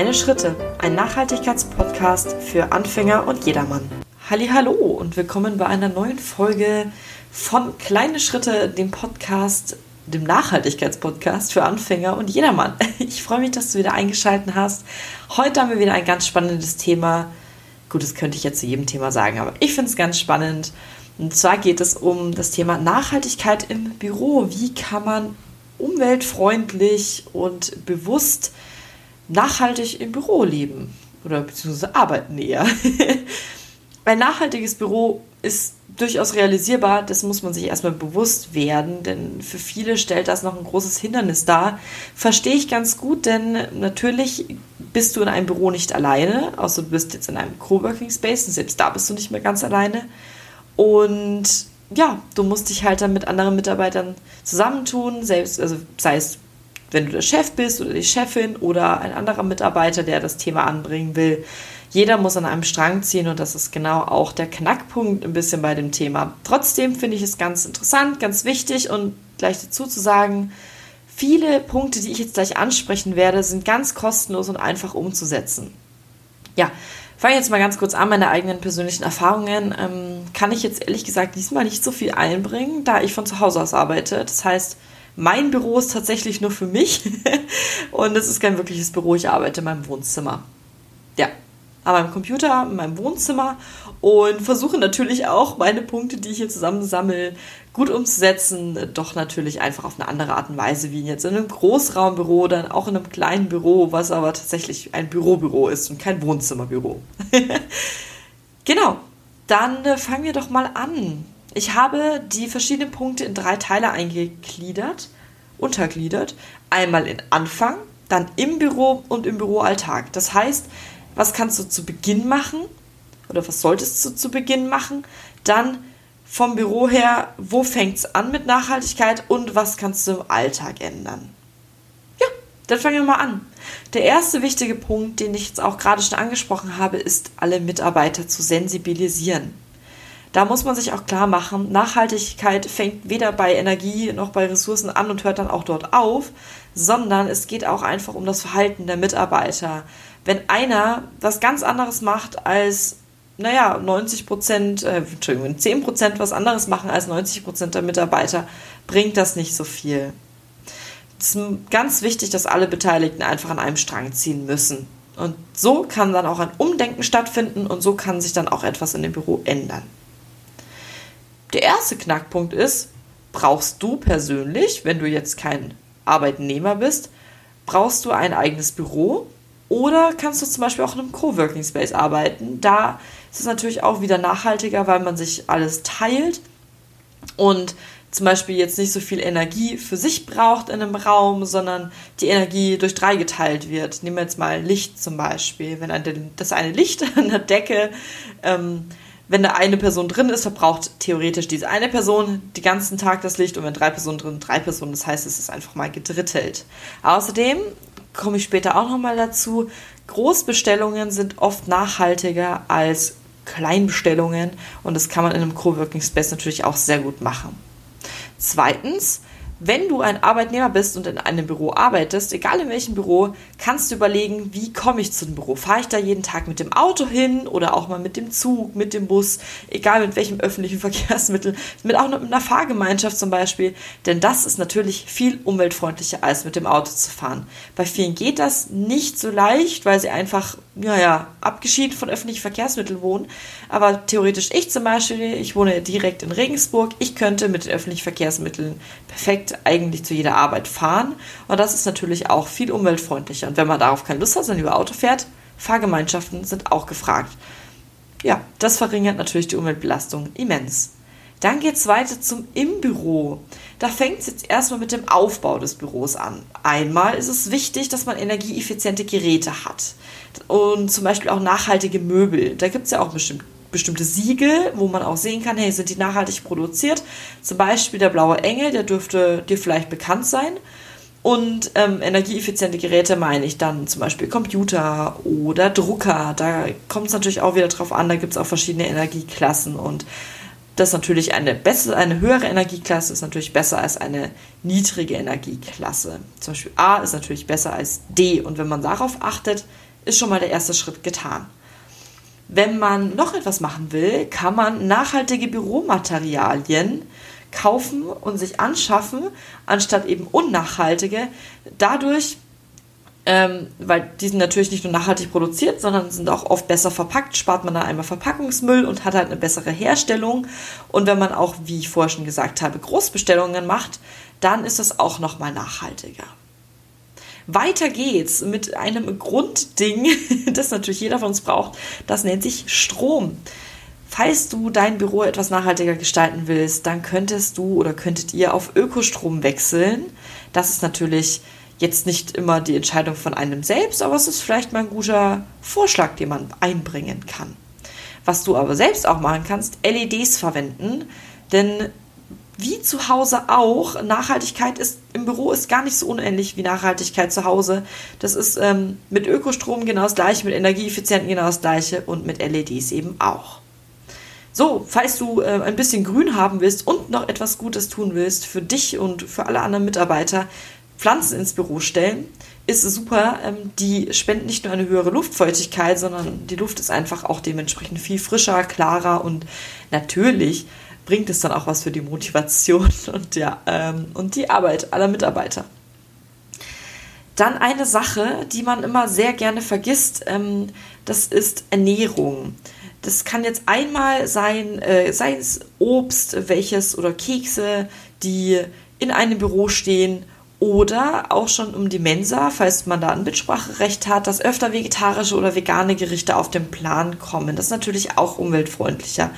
Kleine Schritte, ein Nachhaltigkeitspodcast für Anfänger und jedermann. Hallo und willkommen bei einer neuen Folge von Kleine Schritte, dem Podcast, dem Nachhaltigkeitspodcast für Anfänger und jedermann. Ich freue mich, dass du wieder eingeschaltet hast. Heute haben wir wieder ein ganz spannendes Thema. Gut, das könnte ich jetzt zu jedem Thema sagen, aber ich finde es ganz spannend. Und zwar geht es um das Thema Nachhaltigkeit im Büro. Wie kann man umweltfreundlich und bewusst nachhaltig im Büro leben oder beziehungsweise arbeiten eher. Ein nachhaltiges Büro ist durchaus realisierbar, das muss man sich erstmal bewusst werden, denn für viele stellt das noch ein großes Hindernis dar. Verstehe ich ganz gut, denn natürlich bist du in einem Büro nicht alleine, außer du bist jetzt in einem Coworking Space und selbst da bist du nicht mehr ganz alleine. Und ja, du musst dich halt dann mit anderen Mitarbeitern zusammentun, selbst, also sei es wenn du der Chef bist oder die Chefin oder ein anderer Mitarbeiter, der das Thema anbringen will. Jeder muss an einem Strang ziehen und das ist genau auch der Knackpunkt ein bisschen bei dem Thema. Trotzdem finde ich es ganz interessant, ganz wichtig und gleich dazu zu sagen, viele Punkte, die ich jetzt gleich ansprechen werde, sind ganz kostenlos und einfach umzusetzen. Ja, fange jetzt mal ganz kurz an, meine eigenen persönlichen Erfahrungen. Ähm, kann ich jetzt ehrlich gesagt diesmal nicht so viel einbringen, da ich von zu Hause aus arbeite. Das heißt, mein Büro ist tatsächlich nur für mich und es ist kein wirkliches Büro. Ich arbeite in meinem Wohnzimmer. Ja, an meinem Computer, in meinem Wohnzimmer und versuche natürlich auch meine Punkte, die ich hier zusammensammle, gut umzusetzen. Doch natürlich einfach auf eine andere Art und Weise wie jetzt in einem Großraumbüro, dann auch in einem kleinen Büro, was aber tatsächlich ein Bürobüro ist und kein Wohnzimmerbüro. genau, dann äh, fangen wir doch mal an. Ich habe die verschiedenen Punkte in drei Teile eingegliedert, untergliedert. Einmal in Anfang, dann im Büro und im Büroalltag. Das heißt, was kannst du zu Beginn machen oder was solltest du zu Beginn machen? Dann vom Büro her, wo fängt es an mit Nachhaltigkeit und was kannst du im Alltag ändern? Ja, dann fangen wir mal an. Der erste wichtige Punkt, den ich jetzt auch gerade schon angesprochen habe, ist, alle Mitarbeiter zu sensibilisieren. Da muss man sich auch klar machen, Nachhaltigkeit fängt weder bei Energie noch bei Ressourcen an und hört dann auch dort auf, sondern es geht auch einfach um das Verhalten der Mitarbeiter. Wenn einer was ganz anderes macht als, naja, 90 Prozent, äh, Entschuldigung, 10 Prozent was anderes machen als 90 Prozent der Mitarbeiter, bringt das nicht so viel. Es ist ganz wichtig, dass alle Beteiligten einfach an einem Strang ziehen müssen. Und so kann dann auch ein Umdenken stattfinden und so kann sich dann auch etwas in dem Büro ändern. Der erste Knackpunkt ist, brauchst du persönlich, wenn du jetzt kein Arbeitnehmer bist, brauchst du ein eigenes Büro oder kannst du zum Beispiel auch in einem Coworking Space arbeiten. Da ist es natürlich auch wieder nachhaltiger, weil man sich alles teilt und zum Beispiel jetzt nicht so viel Energie für sich braucht in einem Raum, sondern die Energie durch drei geteilt wird. Nehmen wir jetzt mal Licht zum Beispiel. Wenn das eine Licht an der Decke ähm, wenn da eine Person drin ist, verbraucht theoretisch diese eine Person den ganzen Tag das Licht und wenn drei Personen drin, drei Personen. Das heißt, es ist einfach mal gedrittelt. Außerdem komme ich später auch nochmal dazu. Großbestellungen sind oft nachhaltiger als Kleinbestellungen und das kann man in einem Coworking Space natürlich auch sehr gut machen. Zweitens, wenn du ein Arbeitnehmer bist und in einem Büro arbeitest, egal in welchem Büro, kannst du überlegen, wie komme ich zu dem Büro? Fahre ich da jeden Tag mit dem Auto hin oder auch mal mit dem Zug, mit dem Bus, egal mit welchem öffentlichen Verkehrsmittel, mit auch mit einer Fahrgemeinschaft zum Beispiel. Denn das ist natürlich viel umweltfreundlicher als mit dem Auto zu fahren. Bei vielen geht das nicht so leicht, weil sie einfach, ja, ja, abgeschieden von öffentlichen Verkehrsmitteln wohnen. Aber theoretisch ich zum Beispiel, ich wohne direkt in Regensburg, ich könnte mit den öffentlichen Verkehrsmitteln perfekt eigentlich zu jeder Arbeit fahren. Und das ist natürlich auch viel umweltfreundlicher. Und wenn man darauf keine Lust hat, sondern über Auto fährt, Fahrgemeinschaften sind auch gefragt. Ja, das verringert natürlich die Umweltbelastung immens. Dann geht es weiter zum Im Büro. Da fängt es jetzt erstmal mit dem Aufbau des Büros an. Einmal ist es wichtig, dass man energieeffiziente Geräte hat und zum Beispiel auch nachhaltige Möbel. Da gibt es ja auch bestimmt bestimmte Siegel, wo man auch sehen kann, hey, sind die nachhaltig produziert? Zum Beispiel der blaue Engel, der dürfte dir vielleicht bekannt sein. Und ähm, energieeffiziente Geräte meine ich dann zum Beispiel Computer oder Drucker. Da kommt es natürlich auch wieder drauf an, da gibt es auch verschiedene Energieklassen und das ist natürlich eine bessere, eine höhere Energieklasse ist natürlich besser als eine niedrige Energieklasse. Zum Beispiel A ist natürlich besser als D und wenn man darauf achtet, ist schon mal der erste Schritt getan. Wenn man noch etwas machen will, kann man nachhaltige Büromaterialien kaufen und sich anschaffen, anstatt eben unnachhaltige. Dadurch, ähm, weil die sind natürlich nicht nur nachhaltig produziert, sondern sind auch oft besser verpackt, spart man da einmal Verpackungsmüll und hat halt eine bessere Herstellung. Und wenn man auch, wie ich vorher schon gesagt habe, Großbestellungen macht, dann ist das auch nochmal nachhaltiger. Weiter geht's mit einem Grundding, das natürlich jeder von uns braucht. Das nennt sich Strom. Falls du dein Büro etwas nachhaltiger gestalten willst, dann könntest du oder könntet ihr auf Ökostrom wechseln. Das ist natürlich jetzt nicht immer die Entscheidung von einem selbst, aber es ist vielleicht mal ein guter Vorschlag, den man einbringen kann. Was du aber selbst auch machen kannst, LEDs verwenden, denn wie zu Hause auch, Nachhaltigkeit ist im Büro ist gar nicht so unähnlich wie Nachhaltigkeit zu Hause. Das ist ähm, mit Ökostrom genau das gleiche, mit Energieeffizienten genau das gleiche und mit LEDs eben auch. So, falls du äh, ein bisschen Grün haben willst und noch etwas Gutes tun willst für dich und für alle anderen Mitarbeiter, Pflanzen ins Büro stellen, ist super. Ähm, die spenden nicht nur eine höhere Luftfeuchtigkeit, sondern die Luft ist einfach auch dementsprechend viel frischer, klarer und natürlich bringt es dann auch was für die Motivation und, ja, ähm, und die Arbeit aller Mitarbeiter. Dann eine Sache, die man immer sehr gerne vergisst, ähm, das ist Ernährung. Das kann jetzt einmal sein, äh, sei es Obst, welches oder Kekse, die in einem Büro stehen oder auch schon um die Mensa, falls man da ein Mitspracherecht hat, dass öfter vegetarische oder vegane Gerichte auf den Plan kommen. Das ist natürlich auch umweltfreundlicher.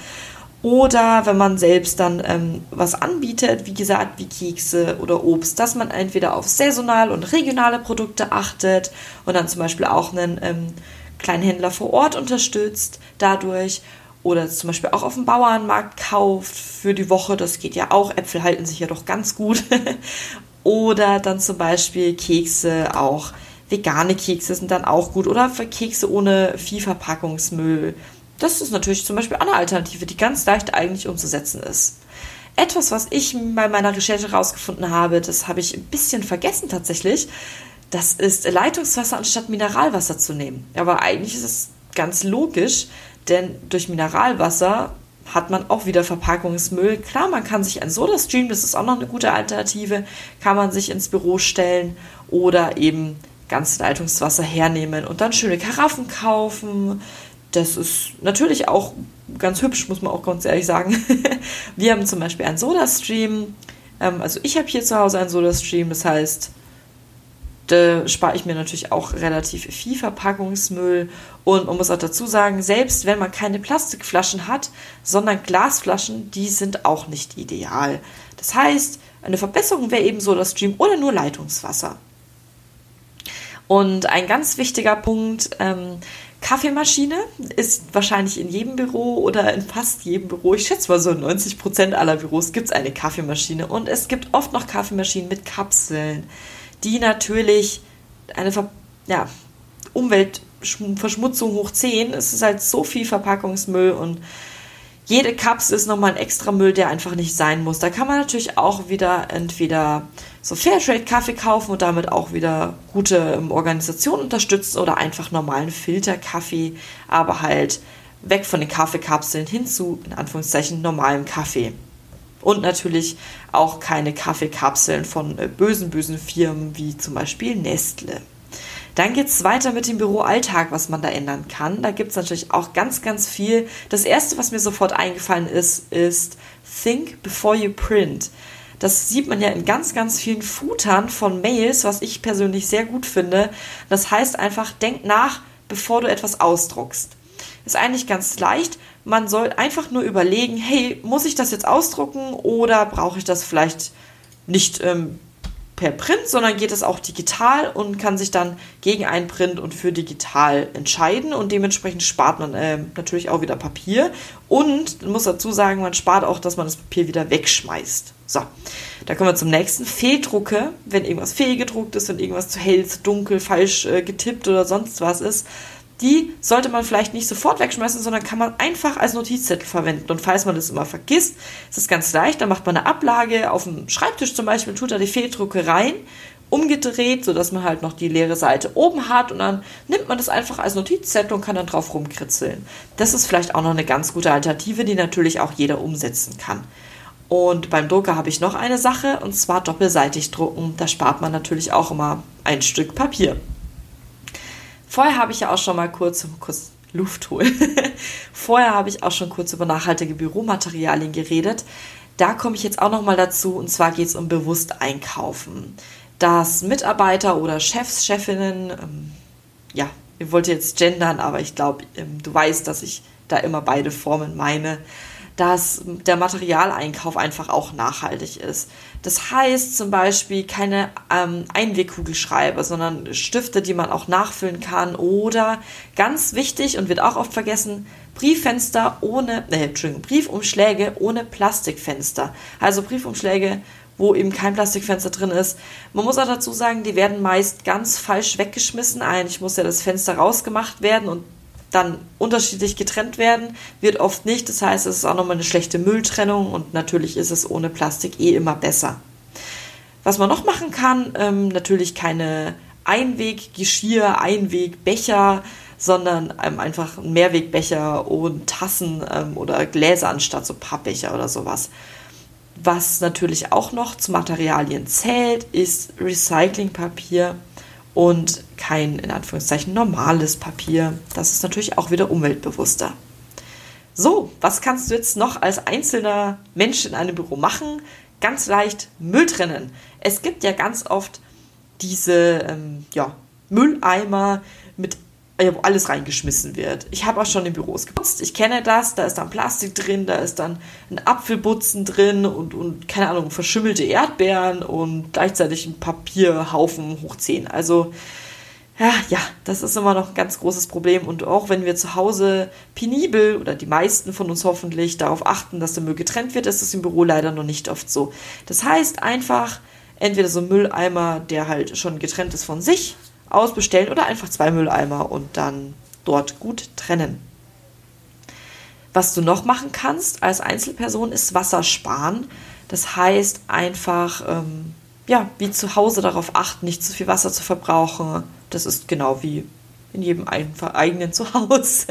Oder wenn man selbst dann ähm, was anbietet, wie gesagt, wie Kekse oder Obst, dass man entweder auf saisonal und regionale Produkte achtet und dann zum Beispiel auch einen ähm, kleinen Händler vor Ort unterstützt dadurch oder zum Beispiel auch auf dem Bauernmarkt kauft für die Woche. Das geht ja auch. Äpfel halten sich ja doch ganz gut. oder dann zum Beispiel Kekse auch. Vegane Kekse sind dann auch gut. Oder für Kekse ohne Viehverpackungsmüll das ist natürlich zum Beispiel eine Alternative, die ganz leicht eigentlich umzusetzen ist. Etwas, was ich bei meiner Recherche herausgefunden habe, das habe ich ein bisschen vergessen tatsächlich, das ist Leitungswasser anstatt Mineralwasser zu nehmen. Aber eigentlich ist es ganz logisch, denn durch Mineralwasser hat man auch wieder Verpackungsmüll. Klar, man kann sich ein Soda-Stream, das ist auch noch eine gute Alternative, kann man sich ins Büro stellen oder eben ganz Leitungswasser hernehmen und dann schöne Karaffen kaufen, das ist natürlich auch ganz hübsch, muss man auch ganz ehrlich sagen. Wir haben zum Beispiel einen Soda-Stream. Ähm, also ich habe hier zu Hause einen Soda-Stream, das heißt, da spare ich mir natürlich auch relativ viel Verpackungsmüll. Und man muss auch dazu sagen, selbst wenn man keine Plastikflaschen hat, sondern Glasflaschen, die sind auch nicht ideal. Das heißt, eine Verbesserung wäre eben Soda-Stream oder nur Leitungswasser. Und ein ganz wichtiger Punkt, ähm, Kaffeemaschine ist wahrscheinlich in jedem Büro oder in fast jedem Büro, ich schätze mal so in 90 Prozent aller Büros gibt es eine Kaffeemaschine. Und es gibt oft noch Kaffeemaschinen mit Kapseln, die natürlich eine Ver ja, Umweltverschmutzung hoch 10. Es ist halt so viel Verpackungsmüll und jede Kapsel ist nochmal ein extra Müll, der einfach nicht sein muss. Da kann man natürlich auch wieder entweder so Fairtrade-Kaffee kaufen und damit auch wieder gute ähm, Organisationen unterstützen oder einfach normalen Filterkaffee, aber halt weg von den Kaffeekapseln hin zu, in Anführungszeichen, normalem Kaffee. Und natürlich auch keine Kaffeekapseln von äh, bösen, bösen Firmen wie zum Beispiel Nestle. Dann geht es weiter mit dem Büroalltag, was man da ändern kann. Da gibt es natürlich auch ganz, ganz viel. Das erste, was mir sofort eingefallen ist, ist Think before you print. Das sieht man ja in ganz, ganz vielen Footern von Mails, was ich persönlich sehr gut finde. Das heißt einfach, denk nach, bevor du etwas ausdruckst. Ist eigentlich ganz leicht. Man soll einfach nur überlegen, hey, muss ich das jetzt ausdrucken oder brauche ich das vielleicht nicht ähm, per Print, sondern geht es auch digital und kann sich dann gegen einen Print und für digital entscheiden und dementsprechend spart man äh, natürlich auch wieder Papier und muss dazu sagen, man spart auch, dass man das Papier wieder wegschmeißt. So, da kommen wir zum nächsten. Fehldrucke, wenn irgendwas fehlgedruckt ist, wenn irgendwas zu hell, zu dunkel, falsch äh, getippt oder sonst was ist, die sollte man vielleicht nicht sofort wegschmeißen, sondern kann man einfach als Notizzettel verwenden. Und falls man das immer vergisst, ist es ganz leicht, dann macht man eine Ablage auf dem Schreibtisch zum Beispiel, tut da die Fehldrucke rein umgedreht, sodass man halt noch die leere Seite oben hat und dann nimmt man das einfach als Notizzettel und kann dann drauf rumkritzeln. Das ist vielleicht auch noch eine ganz gute Alternative, die natürlich auch jeder umsetzen kann. Und beim Drucker habe ich noch eine Sache und zwar doppelseitig drucken. Da spart man natürlich auch immer ein Stück Papier. Vorher habe ich ja auch schon mal kurz, kurz Luft holen. Vorher habe ich auch schon kurz über nachhaltige Büromaterialien geredet. Da komme ich jetzt auch noch mal dazu und zwar geht es um bewusst einkaufen. Dass Mitarbeiter oder Chefs, Chefinnen, ähm, ja, ich wollte jetzt gendern, aber ich glaube, ähm, du weißt, dass ich da immer beide Formen meine, dass der Materialeinkauf einfach auch nachhaltig ist. Das heißt zum Beispiel keine ähm, Einwegkugelschreiber, sondern Stifte, die man auch nachfüllen kann oder ganz wichtig und wird auch oft vergessen, Brieffenster ohne, äh, Entschuldigung, Briefumschläge ohne Plastikfenster. Also Briefumschläge, wo eben kein Plastikfenster drin ist. Man muss auch dazu sagen, die werden meist ganz falsch weggeschmissen. Eigentlich muss ja das Fenster rausgemacht werden und dann unterschiedlich getrennt werden, wird oft nicht. Das heißt, es ist auch nochmal eine schlechte Mülltrennung und natürlich ist es ohne Plastik eh immer besser. Was man noch machen kann, ähm, natürlich keine Einweggeschirr, Einwegbecher, sondern ähm, einfach Mehrwegbecher und Tassen ähm, oder Gläser anstatt so Pappbecher oder sowas. Was natürlich auch noch zu Materialien zählt, ist Recyclingpapier und kein, in Anführungszeichen, normales Papier. Das ist natürlich auch wieder umweltbewusster. So, was kannst du jetzt noch als einzelner Mensch in einem Büro machen? Ganz leicht Müll trennen. Es gibt ja ganz oft diese ähm, ja, Mülleimer mit wo alles reingeschmissen wird. Ich habe auch schon in Büros geputzt. Ich kenne das. Da ist dann Plastik drin, da ist dann ein Apfelbutzen drin und, und keine Ahnung, verschimmelte Erdbeeren und gleichzeitig ein Papierhaufen hoch 10. Also, ja, ja, das ist immer noch ein ganz großes Problem. Und auch wenn wir zu Hause penibel oder die meisten von uns hoffentlich darauf achten, dass der Müll getrennt wird, ist es im Büro leider noch nicht oft so. Das heißt einfach, entweder so ein Mülleimer, der halt schon getrennt ist von sich, ausbestellen oder einfach zwei Mülleimer und dann dort gut trennen. Was du noch machen kannst als Einzelperson ist Wasser sparen. Das heißt einfach, ähm, ja, wie zu Hause darauf achten, nicht zu viel Wasser zu verbrauchen. Das ist genau wie in jedem eigenen Zuhause.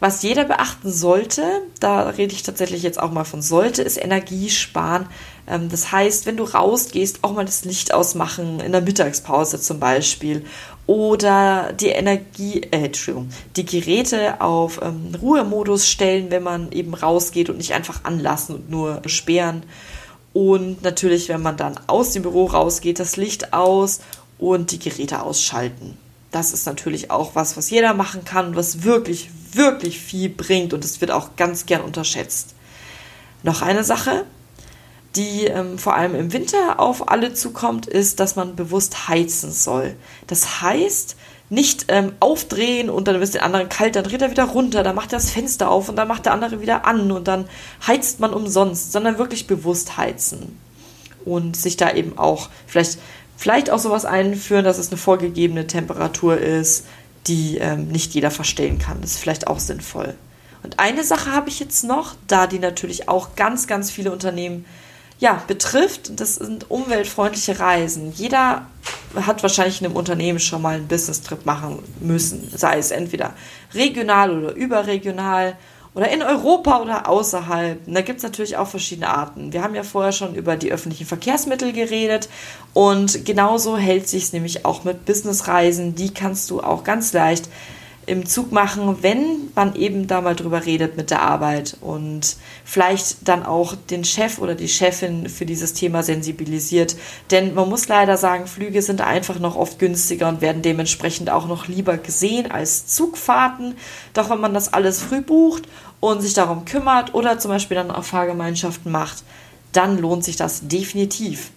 Was jeder beachten sollte, da rede ich tatsächlich jetzt auch mal von sollte, ist Energiesparen. Ähm, das heißt, wenn du rausgehst, auch mal das Licht ausmachen, in der Mittagspause zum Beispiel. Oder die Energie, äh, Entschuldigung, die Geräte auf ähm, Ruhemodus stellen, wenn man eben rausgeht und nicht einfach anlassen und nur sperren. Und natürlich, wenn man dann aus dem Büro rausgeht, das Licht aus und die Geräte ausschalten. Das ist natürlich auch was, was jeder machen kann was wirklich, wirklich viel bringt und es wird auch ganz gern unterschätzt. Noch eine Sache, die ähm, vor allem im Winter auf alle zukommt, ist, dass man bewusst heizen soll. Das heißt, nicht ähm, aufdrehen und dann ist der andere kalt, dann dreht er wieder runter, dann macht er das Fenster auf und dann macht der andere wieder an und dann heizt man umsonst, sondern wirklich bewusst heizen. Und sich da eben auch vielleicht, vielleicht auch sowas einführen, dass es eine vorgegebene Temperatur ist, die ähm, nicht jeder verstehen kann. Das ist vielleicht auch sinnvoll. Und eine Sache habe ich jetzt noch, da die natürlich auch ganz, ganz viele Unternehmen ja, betrifft, das sind umweltfreundliche Reisen. Jeder hat wahrscheinlich in einem Unternehmen schon mal einen Business-Trip machen müssen, sei es entweder regional oder überregional oder in Europa oder außerhalb. Und da gibt es natürlich auch verschiedene Arten. Wir haben ja vorher schon über die öffentlichen Verkehrsmittel geredet und genauso hält sich es nämlich auch mit Businessreisen. Die kannst du auch ganz leicht im Zug machen, wenn man eben da mal drüber redet mit der Arbeit und vielleicht dann auch den Chef oder die Chefin für dieses Thema sensibilisiert. Denn man muss leider sagen, Flüge sind einfach noch oft günstiger und werden dementsprechend auch noch lieber gesehen als Zugfahrten. Doch wenn man das alles früh bucht und sich darum kümmert oder zum Beispiel dann auch Fahrgemeinschaften macht, dann lohnt sich das definitiv.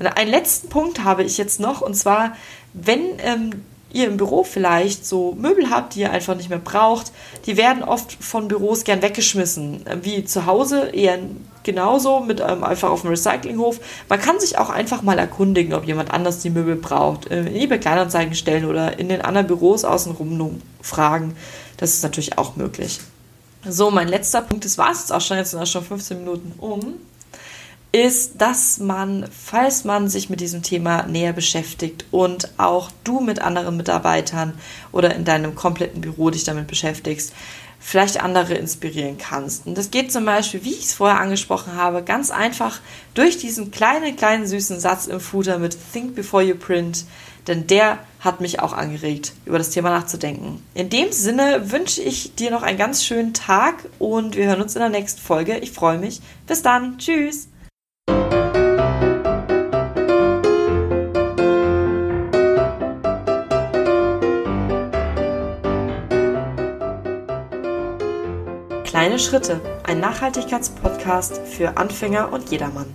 Einen letzten Punkt habe ich jetzt noch und zwar, wenn ähm, ihr im Büro vielleicht so Möbel habt, die ihr einfach nicht mehr braucht, die werden oft von Büros gern weggeschmissen. Ähm, wie zu Hause eher genauso, mit ähm, einfach auf dem Recyclinghof. Man kann sich auch einfach mal erkundigen, ob jemand anders die Möbel braucht. Äh, in eBay Kleinanzeigen stellen oder in den anderen Büros außenrum fragen. Das ist natürlich auch möglich. So, mein letzter Punkt, das war es jetzt auch schon, jetzt sind auch schon 15 Minuten um ist, dass man, falls man sich mit diesem Thema näher beschäftigt und auch du mit anderen Mitarbeitern oder in deinem kompletten Büro dich damit beschäftigst, vielleicht andere inspirieren kannst. Und das geht zum Beispiel, wie ich es vorher angesprochen habe, ganz einfach durch diesen kleinen, kleinen, süßen Satz im Footer mit Think Before You Print, denn der hat mich auch angeregt, über das Thema nachzudenken. In dem Sinne wünsche ich dir noch einen ganz schönen Tag und wir hören uns in der nächsten Folge. Ich freue mich. Bis dann. Tschüss. Kleine Schritte, ein Nachhaltigkeitspodcast für Anfänger und jedermann.